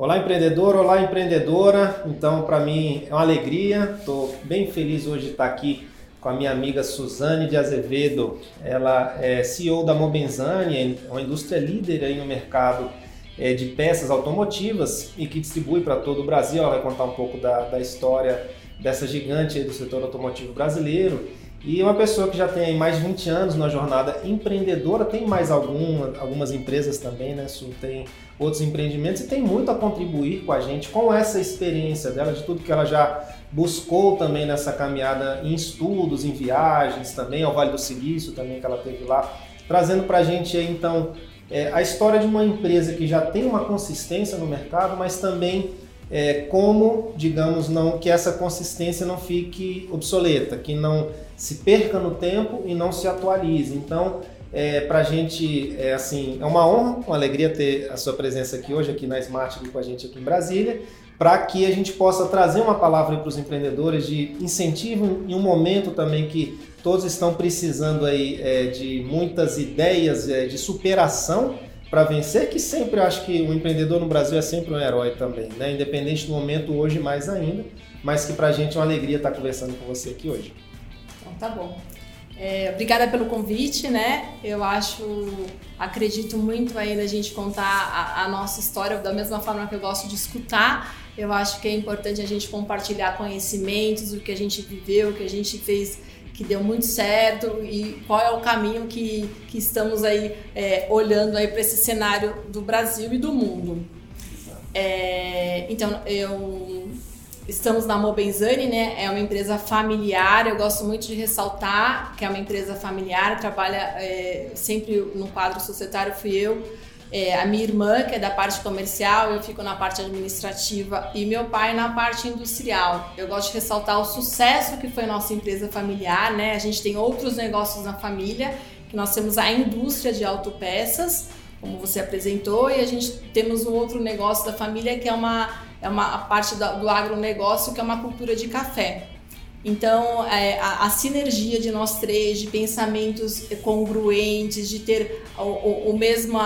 Olá, empreendedor, olá, empreendedora. Então, para mim é uma alegria, estou bem feliz hoje de estar aqui com a minha amiga Suzane de Azevedo. Ela é CEO da Mobenzani, é uma indústria líder aí no mercado é, de peças automotivas e que distribui para todo o Brasil. Ela vai contar um pouco da, da história dessa gigante do setor automotivo brasileiro. E uma pessoa que já tem mais de 20 anos na jornada empreendedora, tem mais alguma, algumas empresas também, né? Su tem outros empreendimentos e tem muito a contribuir com a gente com essa experiência dela, de tudo que ela já buscou também nessa caminhada em estudos, em viagens também, ao Vale do Silício também que ela teve lá, trazendo para a gente então é, a história de uma empresa que já tem uma consistência no mercado, mas também é, como, digamos, não que essa consistência não fique obsoleta, que não se perca no tempo e não se atualize. Então, é, para a gente, é assim, é uma honra, uma alegria ter a sua presença aqui hoje, aqui na Smart com a gente aqui em Brasília, para que a gente possa trazer uma palavra para os empreendedores de incentivo em um momento também que todos estão precisando aí é, de muitas ideias é, de superação para vencer, que sempre acho que o empreendedor no Brasil é sempre um herói também, né? independente do momento hoje mais ainda, mas que para a gente é uma alegria estar conversando com você aqui hoje. Tá bom. É, obrigada pelo convite, né? Eu acho, acredito muito aí da gente contar a, a, nossa história da mesma forma que eu gosto de escutar. Eu acho que é importante a gente compartilhar conhecimentos, o que a gente viveu, o que a gente fez que deu muito certo e qual é o caminho que, que estamos aí é, olhando aí para esse cenário do Brasil e do mundo. É, então, eu estamos na Mobenzani, né? É uma empresa familiar. Eu gosto muito de ressaltar que é uma empresa familiar. Trabalha é, sempre no quadro societário fui eu é, a minha irmã, que é da parte comercial, eu fico na parte administrativa e meu pai na parte industrial. Eu gosto de ressaltar o sucesso que foi nossa empresa familiar, né? A gente tem outros negócios na família, que nós temos a indústria de autopeças, como você apresentou, e a gente temos um outro negócio da família que é uma, é uma a parte do agronegócio, que é uma cultura de café. Então, é, a, a, sinergia de nós três, de pensamentos congruentes, de ter o, o, o, mesmo,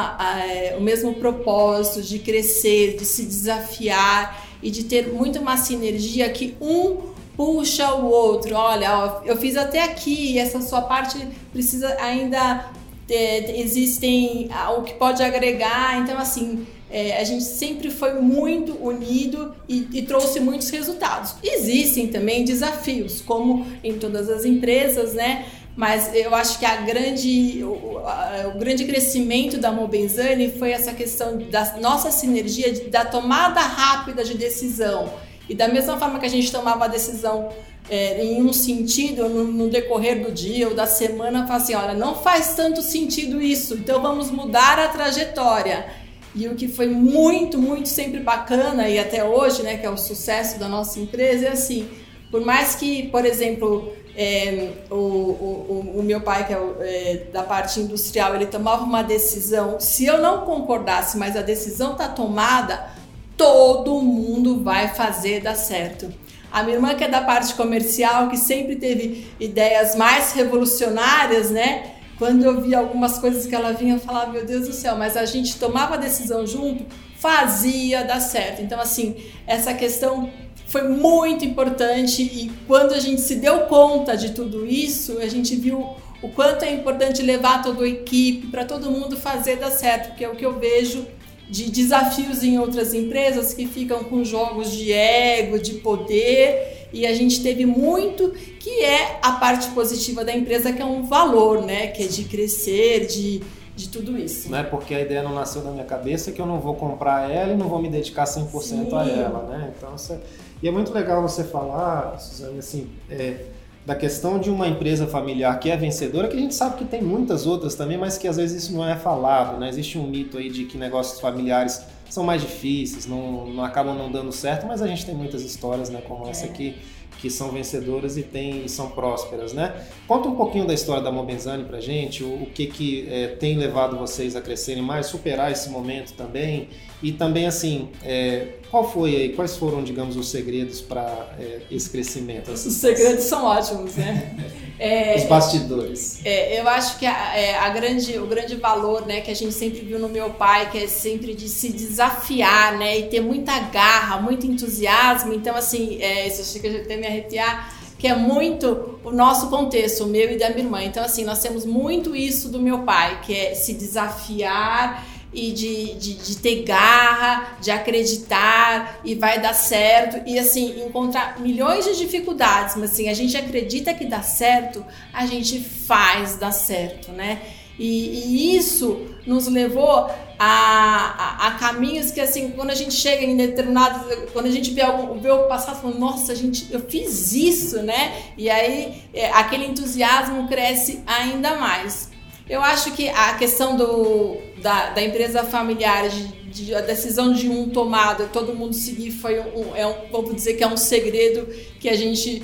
o mesmo propósito, de crescer, de se desafiar e de ter muito uma sinergia que um puxa o outro. Olha, ó, eu fiz até aqui, essa sua parte precisa ainda. Ter, existem o que pode agregar. Então, assim, é, a gente sempre foi muito unido e, e, trouxe muitos resultados. Existem também desafios, como em todas as empresas, né? Mas eu acho que a grande, o, a, o grande crescimento da Mobenzani foi essa questão da nossa sinergia, da tomada rápida de decisão. E da mesma forma que a gente tomava a decisão é, em um sentido, no, no, decorrer do dia ou da semana, fala assim, olha, não faz tanto sentido isso, então vamos mudar a trajetória. E o que foi muito, muito sempre bacana e até hoje, né, que é o sucesso da nossa empresa, é assim, por mais que, por exemplo, é, o, o, o, meu pai, que é, é, da parte industrial, ele tomava uma decisão, se eu não concordasse, mas a decisão está tomada, todo mundo vai fazer dar certo. A minha irmã, que é da parte comercial, que sempre teve ideias mais revolucionárias, né? Quando eu via algumas coisas que ela vinha, eu falava, meu Deus do céu, mas a gente tomava a decisão junto, fazia dar certo. Então, assim, essa questão foi muito importante e quando a gente se deu conta de tudo isso, a gente viu o quanto é importante levar toda a equipe para todo mundo fazer dar certo, porque é o que eu vejo de desafios em outras empresas que ficam com jogos de ego, de poder, e a gente teve muito que é a parte positiva da empresa, que é um valor, né? Que é de crescer, de, de tudo isso. Não é porque a ideia não nasceu na minha cabeça que eu não vou comprar ela e não vou me dedicar 100% Sim. a ela, né? Então, você... E é muito legal você falar, Suzane, assim, é, da questão de uma empresa familiar que é vencedora, que a gente sabe que tem muitas outras também, mas que às vezes isso não é falado, né? Existe um mito aí de que negócios familiares são mais difíceis, não, não acabam não dando certo, mas a gente tem muitas histórias, né, como é. essa aqui, que são vencedoras e, tem, e são prósperas, né? Conta um pouquinho da história da Mobenzani pra gente, o, o que, que é, tem levado vocês a crescerem mais, superar esse momento também, e também, assim, é, qual foi aí, quais foram, digamos, os segredos para é, esse crescimento? Os segredos são ótimos, né? É, os bastidores. É, eu acho que a, é, a, grande, o grande valor né, que a gente sempre viu no meu pai, que é sempre de se desafiar, né? E ter muita garra, muito entusiasmo. Então, assim, é, isso chega até me arrepiar, que é muito o nosso contexto, o meu e da minha irmã. Então, assim, nós temos muito isso do meu pai, que é se desafiar e de, de, de, ter garra, de acreditar e vai dar certo e assim encontrar milhões de dificuldades, mas assim a gente acredita que dá certo, a gente faz dar certo, né? E, e isso nos levou a, a, a, caminhos que assim quando a gente chega em determinados, quando a gente vê vê o passado, fala, nossa, gente, eu fiz isso, né? E aí é, aquele entusiasmo cresce ainda mais. Eu acho que a questão do, da, da empresa familiar, de, de, a decisão de um tomada, todo mundo seguir, foi um, é um, vamos dizer que é um segredo que a gente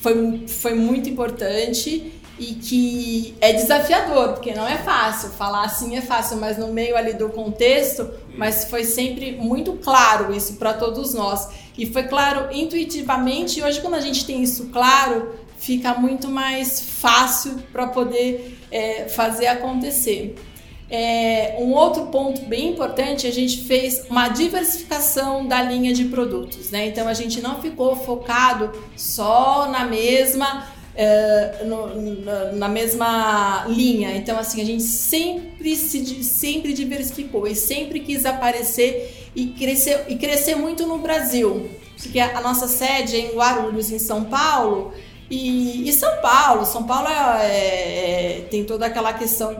foi, foi muito importante e que é desafiador, porque não é fácil. Falar assim é fácil, mas no meio ali do contexto, mas foi sempre muito claro isso para todos nós. E foi claro intuitivamente, e hoje quando a gente tem isso claro, fica muito mais fácil para poder é, fazer acontecer. É, um outro ponto bem importante, a gente fez uma diversificação da linha de produtos, né? Então a gente não ficou focado só na mesma é, no, na, na, mesma linha. Então assim a gente sempre se sempre diversificou e sempre quis aparecer e crescer e crescer muito no Brasil, porque a, a nossa sede é em Guarulhos, em São Paulo. E, e, São Paulo, São Paulo é, é, tem toda aquela questão.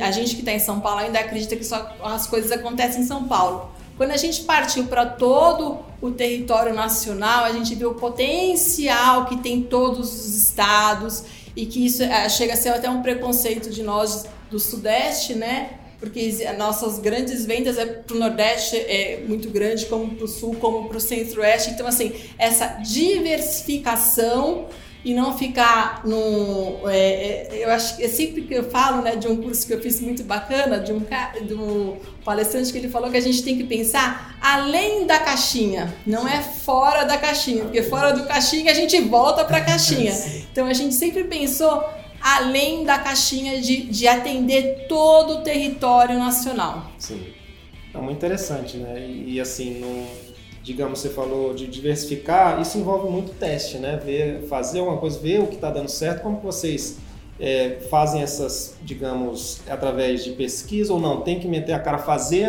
A gente que está em Só Paulo ainda acredita que só as coisas acontecem em São Paulo. Quando a gente partiu para todo o território nacional, a gente viu o potencial que tem todos os estados e que isso é, chega a ser até um preconceito de nós do Sudeste, né? Porque nossas grandes vendas é para o Nordeste é muito grande, como para o Sul, como para o Centro-Oeste. Então, assim, essa diversificação e não ficar no. É, é, eu acho que é sempre que eu falo né, de um curso que eu fiz muito bacana, de um, de um palestrante que ele falou que a gente tem que pensar além da caixinha, não é fora da caixinha, porque fora do caixinha a gente volta para a caixinha. Então a gente sempre pensou além da caixinha de, de atender todo o território nacional. Sim. É muito interessante, né? E, e assim, no digamos, você falou de diversificar, isso envolve muito teste, né? Ver, fazer uma coisa, ver o que está dando certo, como que vocês é, fazem essas, digamos, através de pesquisa ou não? Tem que meter a cara, fazer,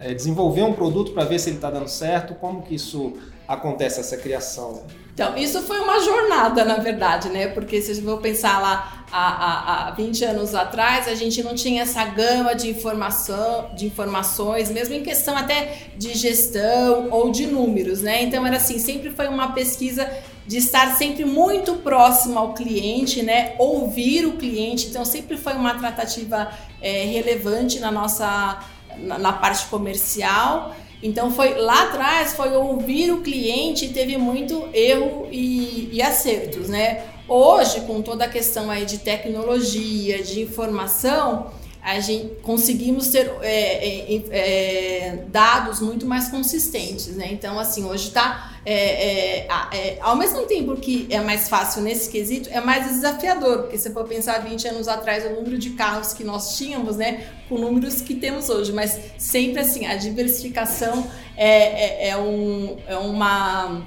é, desenvolver um produto para ver se ele está dando certo? Como que isso acontece, essa criação? Então, isso foi uma jornada, na verdade, né? Porque se for pensar lá há, há, há 20 anos atrás, a gente não tinha essa gama de informação, de informações, mesmo em questão até de gestão ou de números, né? Então era assim, sempre foi uma pesquisa de estar sempre muito próximo ao cliente, né? Ouvir o cliente, então sempre foi uma tratativa é, relevante na nossa na, na parte comercial. Então foi lá atrás foi ouvir o cliente, teve muito erro e, e acertos, né? Hoje, com toda a questão aí de tecnologia, de informação, a gente conseguimos ter é, é, é, dados muito mais consistentes, né? Então, assim, hoje está é, é, é, ao mesmo tempo que é mais fácil nesse quesito, é mais desafiador, porque se for pensar 20 anos atrás o número de carros que nós tínhamos, né, com números que temos hoje, mas sempre assim a diversificação é, é, um, é uma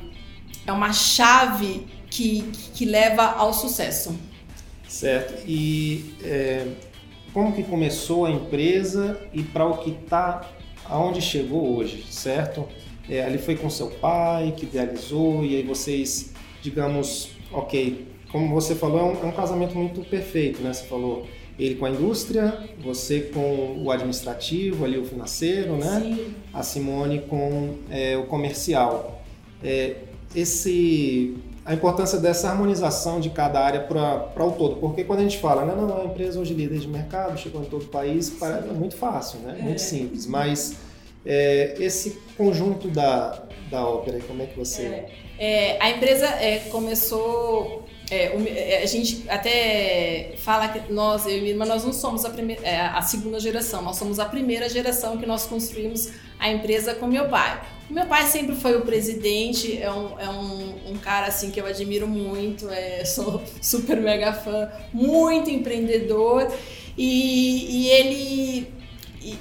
é uma chave que, que leva ao sucesso. Certo. E como que começou a empresa e para o que está, aonde chegou hoje, certo? É, ali foi com seu pai que idealizou e aí vocês, digamos, ok, como você falou, é um, é um casamento muito perfeito, né? Você falou ele com a indústria, você com o administrativo, ali o financeiro, né? Sim. A Simone com é, o comercial. É, esse a importância dessa harmonização de cada área para o todo. Porque quando a gente fala, não, não, a empresa hoje líder de mercado, chegou em todo o país, parece muito fácil, né? muito é. simples. Mas É, esse conjunto da, da ópera, como é que você... É, é, a empresa é, começou é, é, a gente até fala que nós, eu e minha irmã, nós não somos a, primeira, é, a segunda geração, nós somos a primeira geração que nós construímos a empresa com meu pai. O meu pai sempre foi o presidente, é um, é um, um cara assim que eu admiro muito, é, sou super mega fã, muito empreendedor e, e ele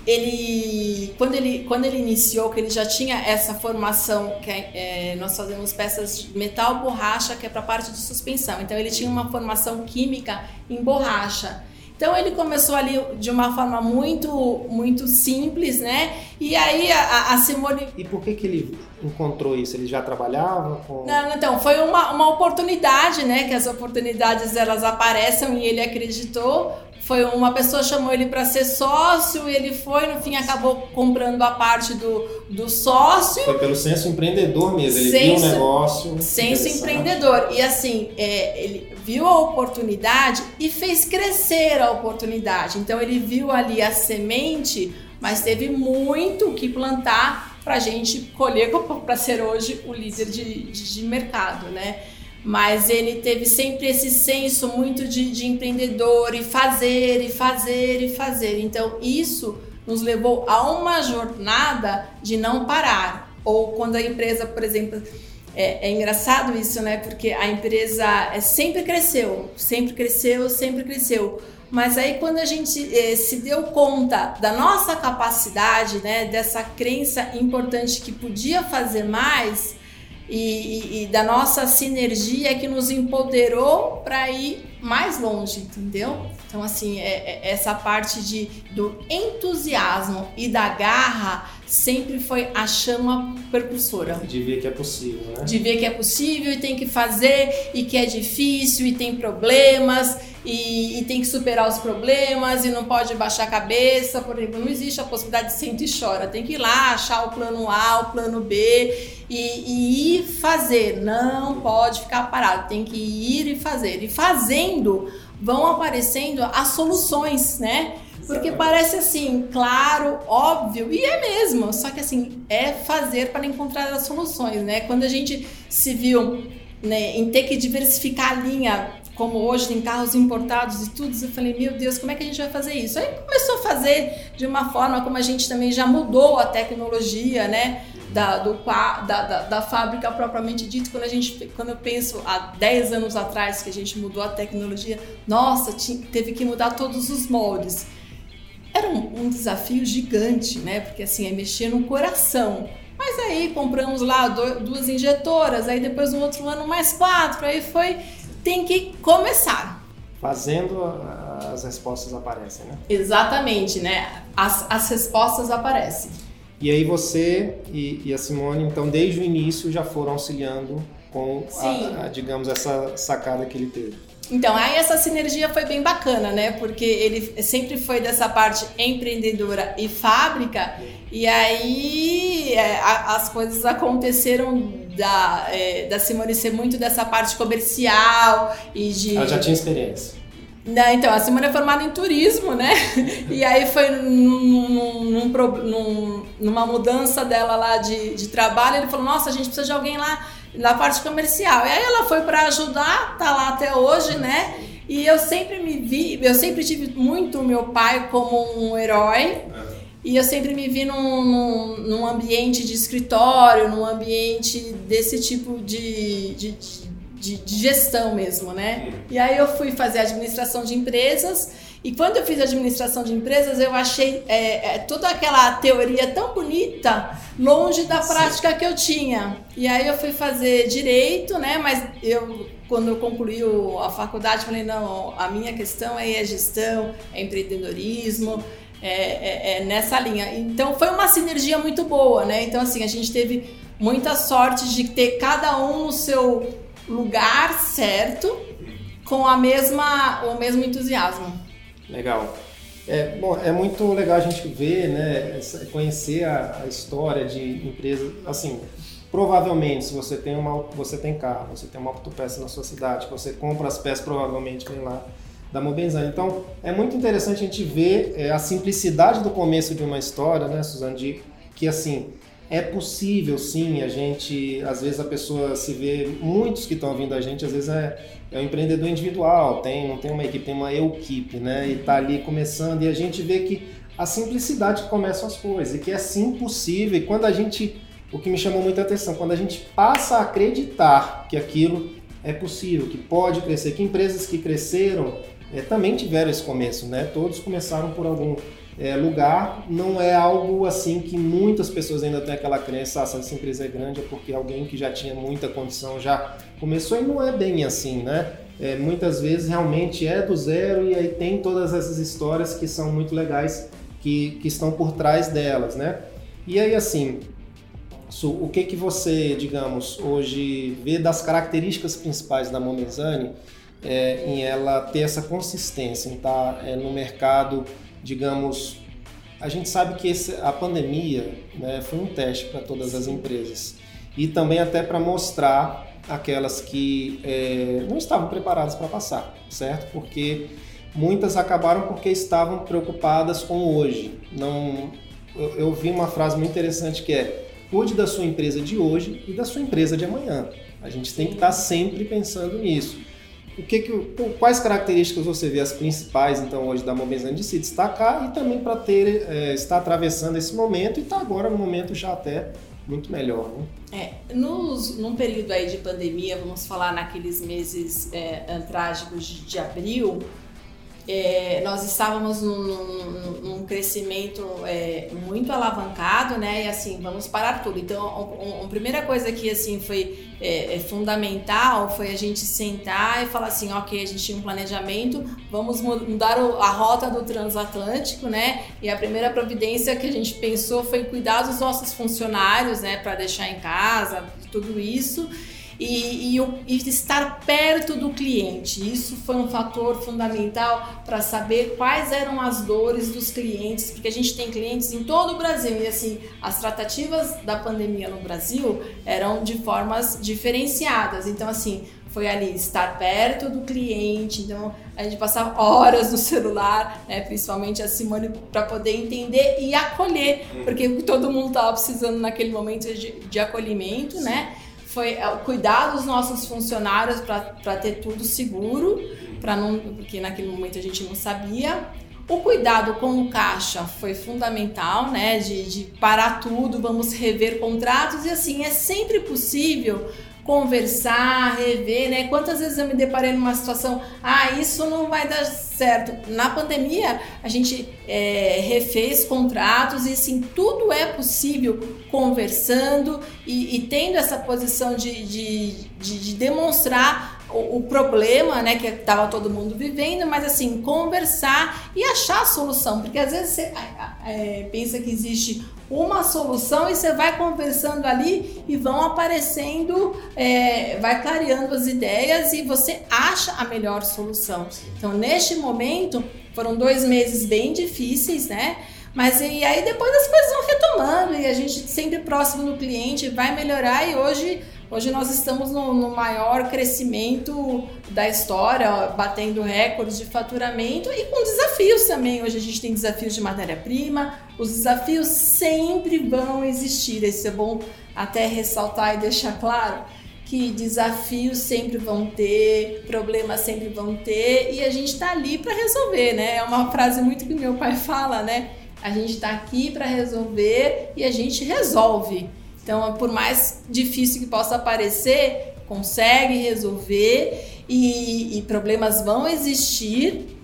ele quando ele quando ele iniciou que ele já tinha essa formação que é, é nós fazemos peças de metal borracha que é para parte de suspensão. Então ele tinha uma formação química em borracha. Então ele começou ali de uma forma muito muito simples né? E aí a, a Simone e por que que ele encontrou isso? Ele já trabalhava com não então foi uma, uma oportunidade né? Que as oportunidades elas aparecem e ele acreditou foi uma pessoa chamou ele para ser sócio, ele foi, no fim acabou comprando a parte do, do sócio. Foi pelo senso empreendedor mesmo, ele senso, viu o negócio. Senso empreendedor. E assim, é, ele viu a oportunidade e fez crescer a oportunidade. Então ele viu ali a semente, mas teve muito que plantar para a gente colher para ser hoje o líder de, de, de mercado, né? Mas ele teve sempre esse senso muito de, de empreendedor e fazer e fazer e fazer. Então isso nos levou a uma jornada de não parar. Ou quando a empresa, por exemplo, é, é, engraçado isso, né? Porque a empresa é, sempre cresceu, sempre cresceu, sempre cresceu. Mas aí quando a gente é, se deu conta da nossa capacidade, né? Dessa crença importante que podia fazer mais, e, e, da nossa sinergia que nos empoderou para ir mais longe, entendeu? Então, assim, é, é, essa parte de, do entusiasmo e da garra sempre foi a chama percursora. De ver que é possível, né? De ver que é possível e tem que fazer, e que é difícil, e tem problemas, e, e tem que superar os problemas, e não pode baixar a cabeça, por exemplo, não existe a possibilidade de sente e chora, tem que ir lá achar o plano A, o plano B, e, e ir fazer, não pode ficar parado, tem que ir e fazer. E fazendo, vão aparecendo as soluções, né? Porque parece assim, claro, óbvio, e é mesmo, só que assim, é fazer para encontrar as soluções, né? Quando a gente se viu né, em ter que diversificar a linha, como hoje tem carros importados e tudo, eu falei, meu Deus, como é que a gente vai fazer isso? Aí começou a fazer de uma forma como a gente também já mudou a tecnologia, né? Da, do, da, da, da fábrica propriamente dito, quando a gente quando eu penso há 10 anos atrás que a gente mudou a tecnologia, nossa, tinha, teve que mudar todos os moldes era um, um, desafio gigante, né? Porque assim, é mexer no coração. Mas aí compramos lá duas injetoras, aí depois no outro ano mais quatro, aí foi. Tem que começar. Fazendo, as respostas aparecem, né? Exatamente, né? As, as respostas aparecem. E aí você e, e a Simone, então, desde o início já foram auxiliando com, a, a, digamos, essa sacada que ele teve. Então, aí essa sinergia foi bem bacana, né? Porque ele sempre foi dessa parte empreendedora e fábrica, e aí é, a, as coisas aconteceram da, é, da Simone ser muito dessa parte comercial e de. Ela já tinha experiência. Não, então, a Simone é formada em turismo, né? E aí foi num, num, num, numa mudança dela lá de, de trabalho, ele falou, nossa, a gente precisa de alguém lá na parte comercial. E aí ela foi para ajudar, tá lá até hoje, né? E eu sempre me vi, eu sempre tive muito meu pai como um herói. E eu sempre me vi num, num, num, ambiente de escritório, num ambiente desse tipo de, de, de, de gestão mesmo, né? E aí eu fui fazer administração de empresas e quando eu fiz administração de empresas, eu achei é, é, toda aquela teoria tão bonita longe da prática que eu tinha. E aí eu fui fazer direito, né? Mas eu, quando eu concluí a faculdade, falei: não, a minha questão é a gestão, é empreendedorismo. É, é, é nessa linha. Então foi uma sinergia muito boa, né? Então, assim, a gente teve muita sorte de ter cada um no seu lugar certo, com a mesma, o mesmo entusiasmo. Legal. É, bom, é muito legal a gente ver, né, conhecer a, a, história de empresas, assim, provavelmente se você tem uma, você tem carro, você tem uma autopeça na sua cidade, você compra as peças provavelmente vem lá da Mobenzani. Então, é muito interessante a gente ver é, a simplicidade do começo de uma história, né, Suzane, de que assim é possível sim a gente, às vezes a pessoa se vê, muitos que estão ouvindo a gente, às vezes é, é um empreendedor individual, tem, não tem uma equipe, tem uma equipe, né? E está ali começando e a gente vê que a simplicidade que começam as coisas e que é sim possível. E quando a gente, o que me chamou muita atenção, quando a gente passa a acreditar que aquilo é possível, que pode crescer, que empresas que cresceram é, também tiveram esse começo, né? Todos começaram por algum é, lugar, não é algo assim que muitas pessoas ainda têm aquela crença, ah, se essa empresa é grande é porque alguém que já tinha muita condição já começou e não é bem assim, né? É, muitas vezes realmente é do zero e aí tem todas essas histórias que são muito legais que, que estão por trás delas, né? E aí assim, o que que você, digamos, hoje vê das características principais da Momezane é, em ela ter essa consistência, em estar tá, é, no mercado digamos, a gente sabe que esse, a pandemia né, foi um teste para todas as empresas e também até para mostrar aquelas que é, não estavam preparadas para passar, certo? Porque muitas acabaram porque estavam preocupadas com hoje. Não, eu, eu vi uma frase muito interessante que é cuide da sua empresa de hoje e da sua empresa de amanhã. A gente tem que estar sempre pensando nisso o que, que quais características você vê as principais então hoje da Mobilizando de se destacar e também para ter é, estar atravessando esse momento e estar tá agora no momento já até muito melhor, né? É, nos, num período aí de pandemia, vamos falar naqueles meses é, trágicos de, de abril, é, nós estávamos num, num, num crescimento é, muito alavancado, né? E assim, vamos parar tudo. Então, a, primeira coisa que assim foi é, é, fundamental foi a gente sentar e falar assim, ok, a gente tinha um planejamento, vamos mudar a rota do transatlântico, né? E a primeira providência que a gente pensou foi cuidar dos nossos funcionários, né? Para deixar em casa, tudo isso e, e, e estar perto do cliente. Isso foi um fator fundamental para saber quais eram as dores dos clientes, porque a gente tem clientes em todo o Brasil e assim as tratativas da pandemia no Brasil eram de formas diferenciadas. Então assim foi ali estar perto do cliente, então a gente passava horas no celular, né, principalmente a Simone, para poder entender e acolher, porque todo mundo estava precisando naquele momento de, de acolhimento, né? Foi é, cuidar dos nossos funcionários para ter tudo seguro, para não, porque naquele momento a gente não sabia. O cuidado com o caixa foi fundamental, né? De, de parar tudo, vamos rever contratos e assim é sempre possível conversar, rever, né? Quantas vezes eu me deparei numa situação, ah, isso não vai dar certo. Na pandemia, a gente é, refez contratos e sim, tudo é possível conversando e, e tendo essa posição de, de, de, de demonstrar o, o, problema, né, que estava todo mundo vivendo, mas assim, conversar e achar a solução, porque às vezes você é, pensa que existe uma solução e você vai conversando ali e vão aparecendo, é, vai clareando as ideias e você acha a melhor solução. Então, neste momento, foram dois meses bem difíceis, né? Mas e aí depois as coisas vão retomando e a gente sempre próximo do cliente vai melhorar e hoje Hoje nós estamos no, no, maior crescimento da história, batendo recordes de faturamento e com desafios também. Hoje a gente tem desafios de matéria-prima, os desafios sempre vão existir. Isso é bom até ressaltar e deixar claro que desafios sempre vão ter, problemas sempre vão ter e a gente está ali para resolver, né? É uma frase muito que meu pai fala, né? A gente está aqui para resolver e a gente resolve. Então, por mais difícil que possa parecer, consegue resolver e, e problemas vão existir.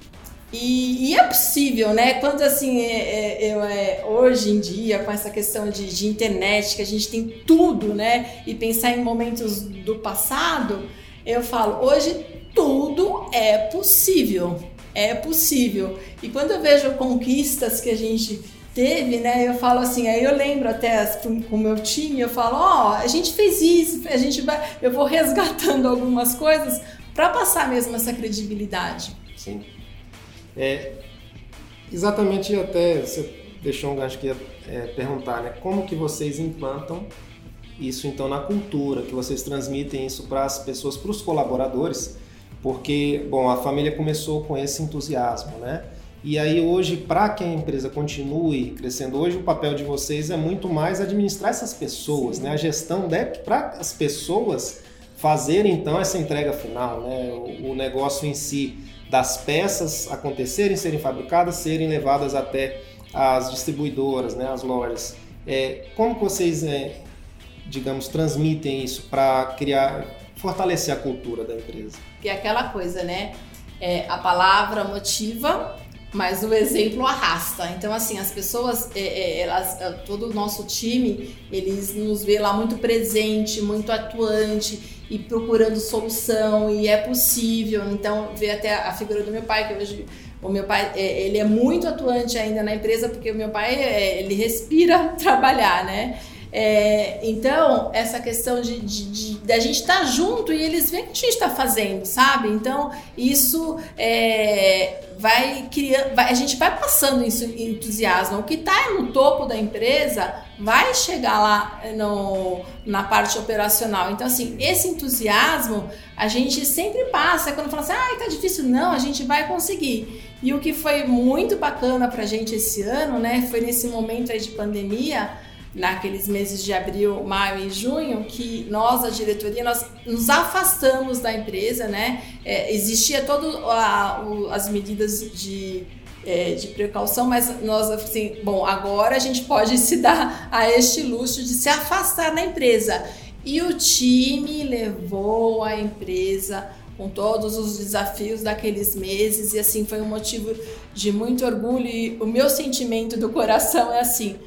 E, e, é possível, né? Quando assim, é, é, eu, é, hoje em dia, com essa questão de, de internet, que a gente tem tudo, né? E pensar em momentos do passado, eu falo, hoje tudo é possível. É possível. E quando eu vejo conquistas que a gente teve, né? Eu falo assim, aí eu lembro até com o meu time, eu falo, ó, oh, a gente fez isso, a gente vai, eu vou resgatando algumas coisas para passar mesmo essa credibilidade. Sim. É, exatamente até você deixou um gancho que ia é, perguntar, né? Como que vocês implantam isso então na cultura, que vocês transmitem isso para as pessoas, para os colaboradores, porque bom, a família começou com esse entusiasmo, né? E aí hoje, para que a empresa continue crescendo hoje, o papel de vocês é muito mais administrar essas pessoas, né? A gestão para as pessoas fazerem então essa entrega final, né? O, o, negócio em si das peças acontecerem, serem fabricadas, serem levadas até as distribuidoras, né? As lojas. É, como vocês, é, digamos, transmitem isso para criar, fortalecer a cultura da empresa? Que é aquela coisa, né? É, a palavra motiva mas o exemplo arrasta. Então, assim, as pessoas, é, é, elas, é, todo o nosso time, eles nos vê lá muito presente, muito atuante e procurando solução e é possível. Então, ver até a figura do meu pai, que vejo o meu pai, ele é muito atuante ainda na empresa, porque o meu pai, ele respira trabalhar, né? É, então, essa questão de, de, de, de a gente estar tá junto e eles veem o que a gente está fazendo, sabe? Então, isso é, vai criando, vai, a gente vai passando isso em entusiasmo. O que está no topo da empresa vai chegar lá no, na parte operacional. Então, assim, esse entusiasmo a gente sempre passa. Quando fala assim, ah, tá difícil, não, a gente vai conseguir. E o que foi muito bacana pra gente esse ano, né, foi nesse momento aí de pandemia naqueles meses de abril, maio e junho, que nós, a diretoria, nós nos afastamos da empresa, né? É, existia todas as medidas de, é, de precaução, mas nós, assim, bom, agora a gente pode se dar a este luxo de se afastar da empresa. E o time levou a empresa com todos os desafios daqueles meses e assim foi um motivo de muito orgulho e o meu sentimento do coração é assim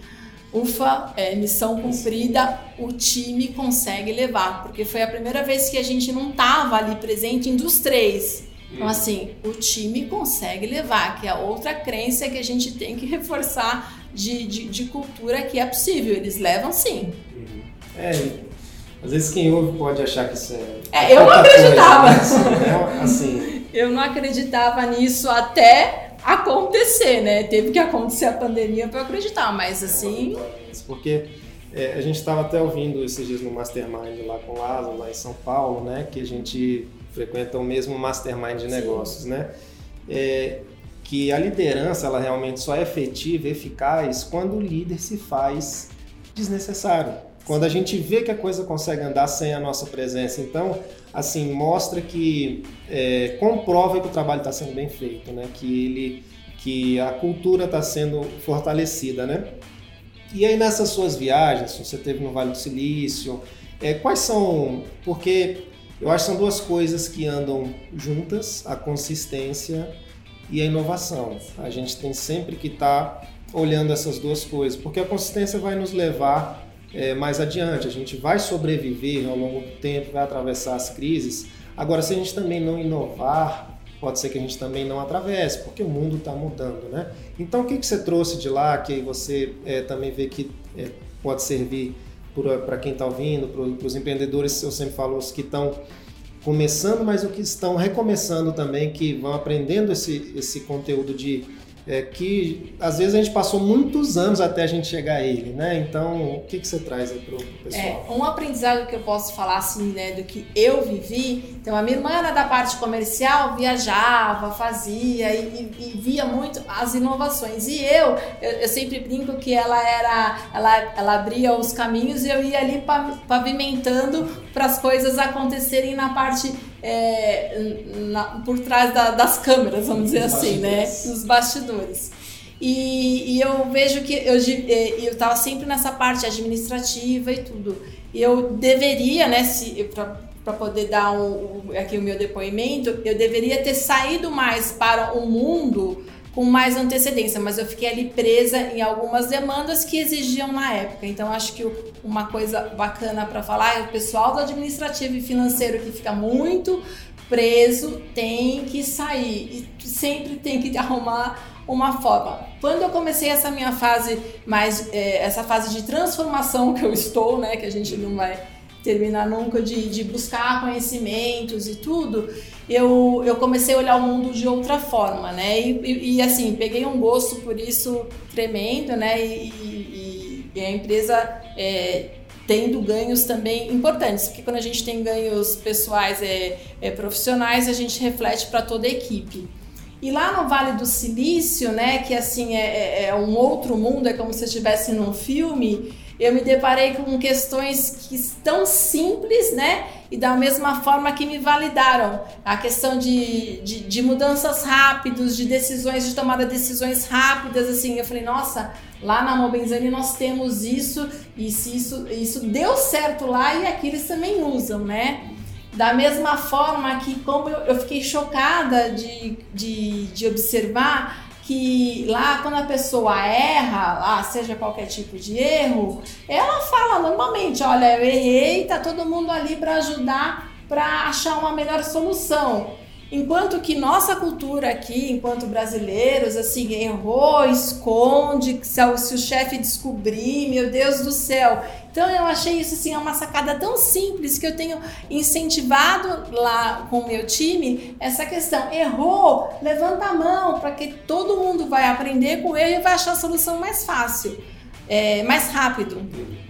ufa, é, missão cumprida, o time consegue levar, porque foi a primeira vez que a gente não estava ali presente em dos três. Então, assim, o time consegue levar, que é outra crença que a gente tem que reforçar de, de, de cultura que é possível. Eles levam sim. É, às vezes quem ouve pode achar que isso é. É, eu não acreditava. Coisa, né? assim, eu não acreditava nisso até acontecer, né? Teve que acontecer a pandemia para acreditar, mas assim. Porque é, a gente estava até ouvindo esses dias no Mastermind lá com o Lázaro, lá em São Paulo, né? Que a gente frequenta o mesmo Mastermind de negócios, Sim. né? É, que a liderança ela realmente só é efetiva, eficaz quando o líder se faz desnecessário. Quando a gente vê que a coisa consegue andar sem a nossa presença. Então, assim, mostra que é, comprova que o trabalho está sendo bem feito, né? Que ele, que a cultura está sendo fortalecida, né? E aí nessas suas viagens, você teve no Vale do Silício, é, quais são? Porque eu acho que são duas coisas que andam juntas: a consistência e a inovação. A gente tem sempre que estar tá olhando essas duas coisas, porque a consistência vai nos levar é, mais adiante. A gente vai sobreviver ao longo do tempo, vai atravessar as crises. Agora, se a gente também não inovar, pode ser que a gente também não atravesse, porque o mundo está mudando, né? Então, o que, que você trouxe de lá que você é, também vê que é, pode servir para quem está ouvindo, para os empreendedores, eu sempre falo, os que estão começando, mas os que estão recomeçando também, que vão aprendendo esse, esse conteúdo de é que às vezes a gente passou muitos anos até a gente chegar a ele, né? Então, o que, que você traz aí pro, pessoal? É, um aprendizado que eu posso falar assim, né, do que eu vivi. Então, a minha irmã era da parte comercial, viajava, fazia e, e, e via muito as inovações. E eu, eu, eu, sempre brinco que ela era, ela, ela abria os caminhos e eu ia ali pavimentando para as coisas acontecerem na parte é, na, por trás da, das câmeras, vamos dizer assim, né? Nos bastidores. E, e, eu vejo que eu eu estava sempre nessa parte administrativa e tudo. E eu deveria, né, para poder dar um, aqui o meu depoimento, eu deveria ter saído mais para o mundo com mais antecedência, mas eu fiquei ali presa em algumas demandas que exigiam na época. Então acho que uma coisa bacana para falar é o pessoal do administrativo e financeiro que fica muito preso tem que sair e sempre tem que arrumar uma forma. Quando eu comecei essa minha fase mais é, essa fase de transformação que eu estou, né, que a gente não vai terminar nunca de, de buscar conhecimentos e tudo, eu, eu comecei a olhar o mundo de outra forma, né? E, e, e assim, peguei um gosto por isso tremendo, né? E, e a empresa é, tendo ganhos também importantes, porque quando a gente tem ganhos pessoais, é, é profissionais, a gente reflete para toda a equipe. E lá no Vale do Silício, né, que assim é, é, é um outro mundo, é como se estivesse num filme, eu me deparei com questões que estão simples, né? E da mesma forma que me validaram. A questão de, de, de mudanças rápidas, de decisões, de tomada de decisões rápidas, assim. Eu falei, nossa, lá na Mobenzani nós temos isso, e se isso, isso deu certo lá e aqui eles também usam, né? Da mesma forma que, como eu, eu fiquei chocada de, de, de observar que lá quando a pessoa erra, lá seja qualquer tipo de erro, ela fala normalmente, olha, eu errei, tá todo mundo ali para ajudar para achar uma melhor solução. Enquanto que nossa cultura aqui, enquanto brasileiros, assim, errou, esconde, se, se o chefe descobrir, meu Deus do céu. Então eu achei isso assim uma sacada tão simples que eu tenho incentivado lá com o meu time essa questão. Errou, levanta a mão para que todo mundo vai aprender com ele e vai achar a solução mais fácil é, mais rápido.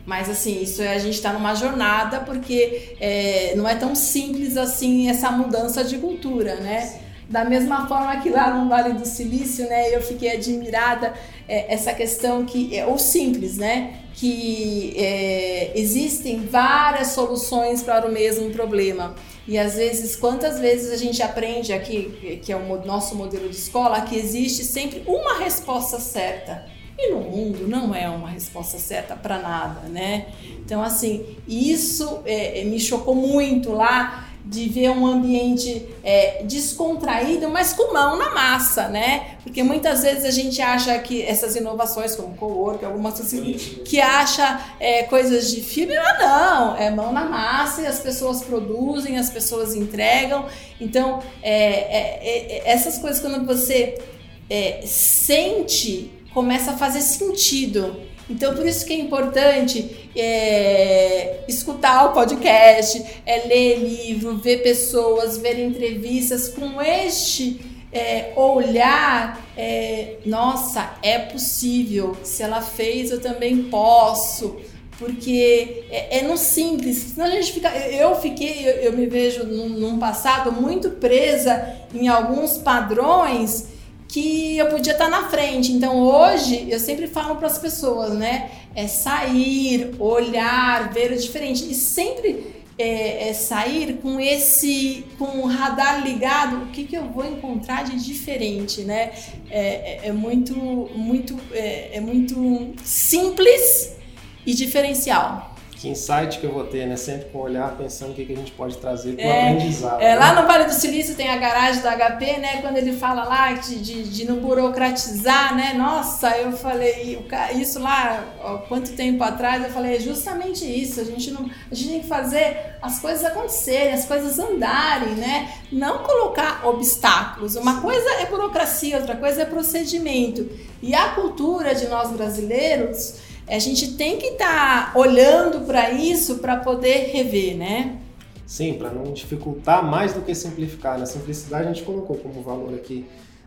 Mas assim, isso é, a gente está numa jornada porque é, não é tão simples assim essa mudança de cultura, né? Da mesma forma que lá no Vale do Silício, né, eu fiquei admirada é, essa questão que é ou simples, né, que é, existem várias soluções para o mesmo problema. E às vezes, quantas vezes a gente aprende aqui, que é o nosso modelo de escola, que existe sempre uma resposta certa. E no mundo não é uma resposta certa para nada, né? Então, assim, isso é, é, me chocou muito lá de ver um ambiente é, descontraído, mas com mão na massa, né? Porque muitas vezes a gente acha que essas inovações, como co-work, algumas coisas assim, que acha é, coisas de fibra, mas não, é mão na massa e as pessoas produzem, as pessoas entregam. Então, é, é, é essas coisas quando você sente começa a fazer sentido. Então, por isso que é importante é, escutar o podcast, é, ler livro, ver pessoas, ver entrevistas com este é, olhar. É, nossa, é possível. Se ela fez, eu também posso. Porque é, é no simples. Senão a gente fica. Eu fiquei, eu, eu me vejo num, num passado muito presa em alguns padrões que eu podia estar na frente. Então hoje eu sempre falo para as pessoas, né? É sair, olhar, ver o diferente e sempre é, é sair com esse, com o radar ligado. O que, que eu vou encontrar de diferente, né? É, é, é muito, muito, é, é muito simples e diferencial que insight que eu vou ter, né? Sempre com o olhar pensando o que, que a gente pode trazer para o é, aprendizado. É, né? Lá no Vale do Silício tem a garagem do HP, né? Quando ele fala lá de, de, de não burocratizar, né? Nossa, eu falei, isso lá, ó, quanto tempo atrás, eu falei, é justamente isso. A gente, não, a gente tem que fazer as coisas acontecerem, as coisas andarem, né? Não colocar obstáculos. Uma coisa é burocracia, outra coisa é procedimento. E a cultura de nós brasileiros a gente tem que estar tá olhando para isso para poder rever, né? Sim, para não dificultar mais do que simplificar. Na né? simplicidade a gente colocou como valor aqui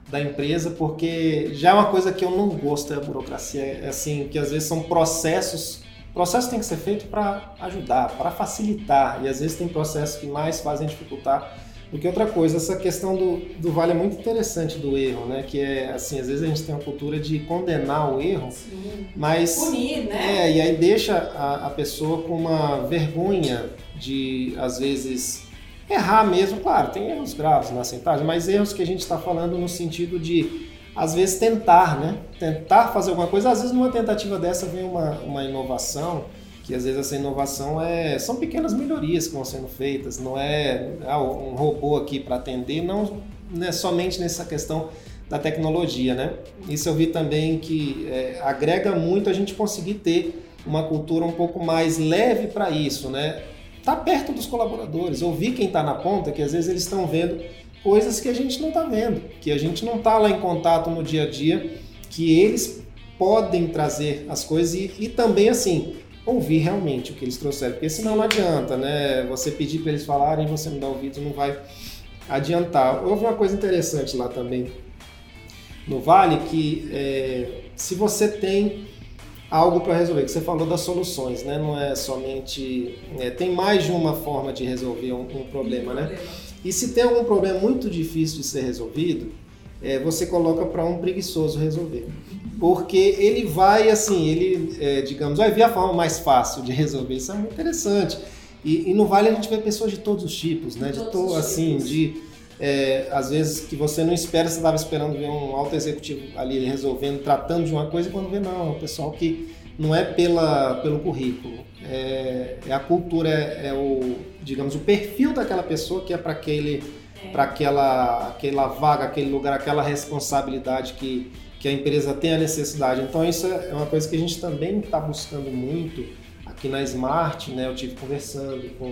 da empresa, porque já é uma coisa que eu não gosto, é a burocracia. É assim, que às vezes são processos. Processos tem que ser feito para ajudar, para facilitar, e às vezes tem processos que mais fazem dificultar porque outra coisa, essa questão do, do vale é muito interessante do erro, né? Que é assim, às vezes a gente tem uma cultura de condenar o erro, Sim. mas punir, né? É, e aí deixa a, a pessoa com uma vergonha de às vezes errar mesmo. Claro, tem erros graves na sentagem, mas erros que a gente está falando no sentido de às vezes tentar, né? Tentar fazer alguma coisa. Às vezes numa tentativa dessa vem uma, uma inovação que às vezes essa inovação é são pequenas melhorias que vão sendo feitas, não é ah, um robô aqui para atender, não, é somente nessa questão da tecnologia, né? Isso eu vi também que é, agrega muito a gente conseguir ter uma cultura um pouco mais leve para isso, né? Tá perto dos colaboradores, ouvir quem está na ponta, que às vezes eles estão vendo coisas que a gente não está vendo, que a gente não está lá em contato no dia a dia, que eles podem trazer as coisas e, e também assim ouvir realmente o que eles trouxeram, porque senão não adianta, né? Você pedir para eles falarem e você não dar ouvido não vai adiantar. Houve uma coisa interessante lá também no Vale que é, se você tem algo para resolver, que você falou das soluções, né? Não é somente é, tem mais de uma forma de resolver um, um problema, né? E se tem algum problema muito difícil de ser resolvido, é, você coloca para um preguiçoso resolver. Porque ele vai, assim, ele, é, digamos, vai ver a forma mais fácil de resolver. Isso é muito interessante. E, e no Vale a gente vê pessoas de todos os tipos, né? De todo, assim, de é, às vezes que você não espera, você estava esperando ver um alto executivo ali resolvendo, tratando de uma coisa, e quando vê, não, é um pessoal que não é pela, pelo currículo, é, é a cultura, é, é, o, digamos, o perfil daquela pessoa que é para aquele, é. para aquela, aquela vaga, aquele lugar, aquela responsabilidade que, que a empresa tem a necessidade. Então isso é uma coisa que a gente também está buscando muito aqui na Smart, né? Eu tive conversando com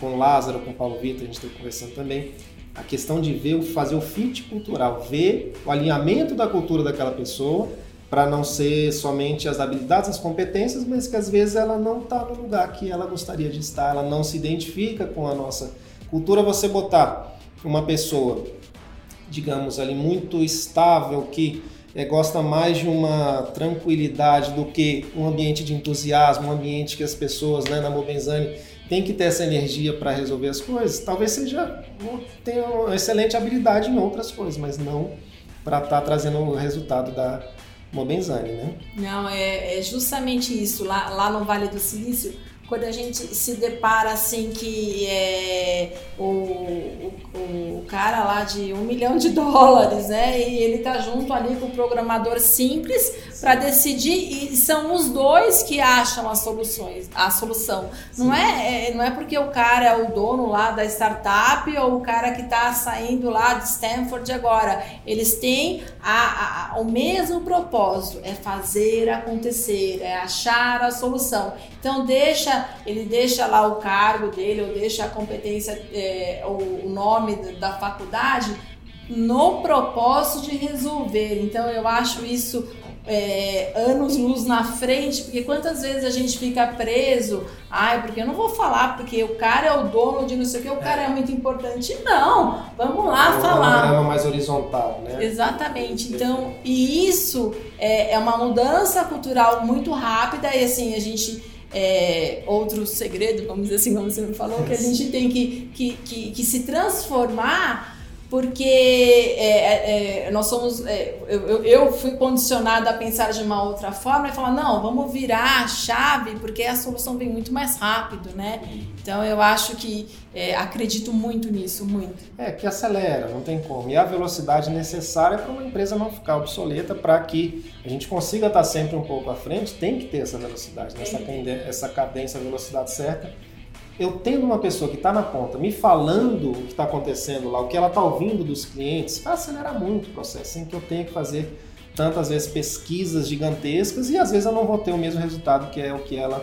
com Lázaro, com Paulo Vitor, a gente esteve conversando também, a questão de ver, fazer o fit cultural, ver o alinhamento da cultura daquela pessoa, para não ser somente as habilidades, as competências, mas que às vezes ela não está no lugar que ela gostaria de estar, ela não se identifica com a nossa cultura. Você botar uma pessoa, digamos ali, muito estável, que é, gosta mais de uma tranquilidade do que um ambiente de entusiasmo, um ambiente que as pessoas né, na Mobenzani tem que ter essa energia para resolver as coisas, talvez seja tenha uma excelente habilidade em outras coisas, mas não para estar tá trazendo o resultado da Mobenzani, né? Não, é, é justamente isso. Lá, lá no Vale do Silício, quando a gente se depara assim que é, o, o, o, cara lá de um milhão de dólares, né? E ele tá junto ali com o programador simples para decidir e são os dois que acham as soluções, a solução. Não é, é, não é porque o cara é o dono lá da startup ou o cara que está saindo lá de Stanford agora. Eles têm a, a, o mesmo propósito, é fazer acontecer, é achar a solução. Então deixa ele deixa lá o cargo dele, ou deixa a competência, é, o nome da faculdade, no propósito de resolver. Então eu acho isso é, anos luz na frente, porque quantas vezes a gente fica preso, ai, porque eu não vou falar, porque o cara é o dono de não sei o que, o cara é, é muito importante. Não, vamos lá é falar. Uma mais horizontal, né? Exatamente. Então, e isso é, é uma mudança cultural muito rápida e assim, a gente é, outro segredo, vamos dizer assim, como você me falou, que a gente tem que, que, que, que se transformar porque é, é, é, nós somos é, eu, eu, fui condicionada a pensar de uma outra forma e falar não vamos virar a chave porque a solução vem muito mais rápido né? Então eu acho que é, acredito muito nisso muito. É que acelera não tem como. E a velocidade necessária para uma empresa não ficar obsoleta para que a gente consiga estar sempre um pouco à frente tem que ter essa velocidade né? essa, essa cadência a velocidade certa eu tendo uma pessoa que está na ponta me falando o que está acontecendo lá, o que ela está ouvindo dos clientes, vai acelerar muito o processo, sem que eu tenha que fazer tantas vezes pesquisas gigantescas e às vezes eu não vou ter o mesmo resultado que é o que ela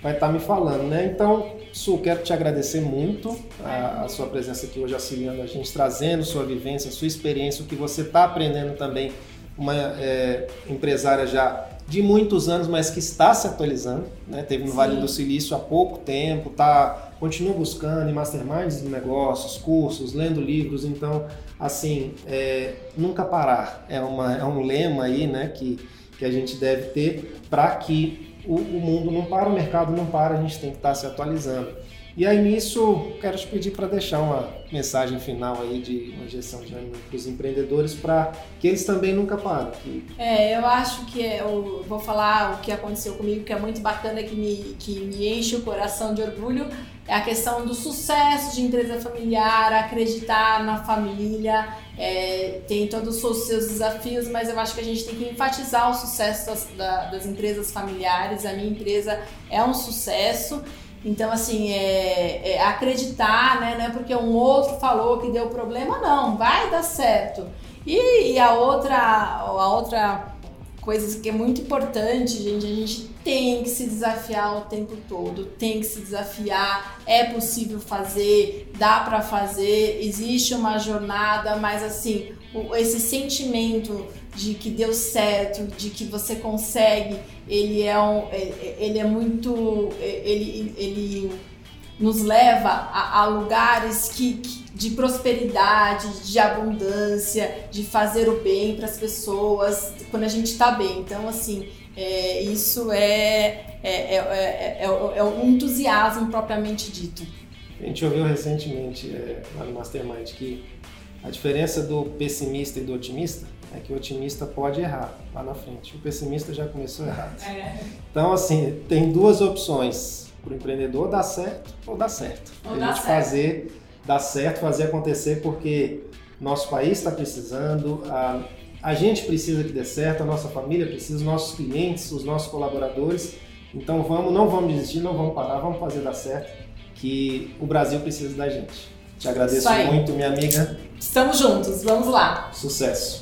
vai estar tá me falando, né? Então, Su, quero te agradecer muito a, a, sua presença aqui hoje auxiliando a gente, trazendo sua vivência, sua experiência, o que você está aprendendo também, uma é, empresária já de muitos anos, mas que está se atualizando. Né? Teve no Sim. Vale do Silício há pouco tempo, tá, continua buscando em masterminds de negócios, cursos, lendo livros. Então, assim, é, nunca parar é, uma, é um lema aí né, que, que a gente deve ter para que o, o mundo não para, o mercado não para, a gente tem que estar tá se atualizando. E aí nisso, quero te pedir para deixar uma mensagem final aí de uma injeção de ânimo para os empreendedores para que eles também nunca parem. É, eu acho que é, eu vou falar o que aconteceu comigo, que é muito bacana, que me, que me enche o coração de orgulho, é a questão do sucesso de empresa familiar, acreditar na família, é, tem todos os seus desafios, mas eu acho que a gente tem que enfatizar o sucesso das, da, das empresas familiares. A minha empresa é um sucesso então, assim, é, é, acreditar, né? Não é porque um outro falou que deu problema, não, vai dar certo. E, e a outra, a outra coisa que é muito importante, gente, a gente tem que se desafiar o tempo todo, tem que se desafiar, é possível fazer, dá para fazer, existe uma jornada, mas assim, esse sentimento de que deu certo, de que você consegue, ele é, um, é, é, ele é muito. É, ele, ele nos leva a, a lugares que, que, de prosperidade, de abundância, de fazer o bem para as pessoas quando a gente está bem. Então, assim, é, isso é, é, é, é, um entusiasmo propriamente dito. A gente ouviu recentemente lá no Mastermind que A diferença do pessimista e do otimista é que o otimista pode errar lá na frente. O pessimista já começou errado. É. Então, assim, tem duas opções para o empreendedor dar certo ou dar certo. Ou a gente fazer dar certo, fazer acontecer, porque nosso país está precisando, a, a gente precisa que dê certo, a nossa família precisa, os nossos clientes, os nossos colaboradores. Então vamos, não vamos desistir, não vamos parar, vamos fazer dar certo, que o Brasil precisa da gente. Te agradeço muito, minha amiga. Estamos juntos, vamos lá. Sucesso.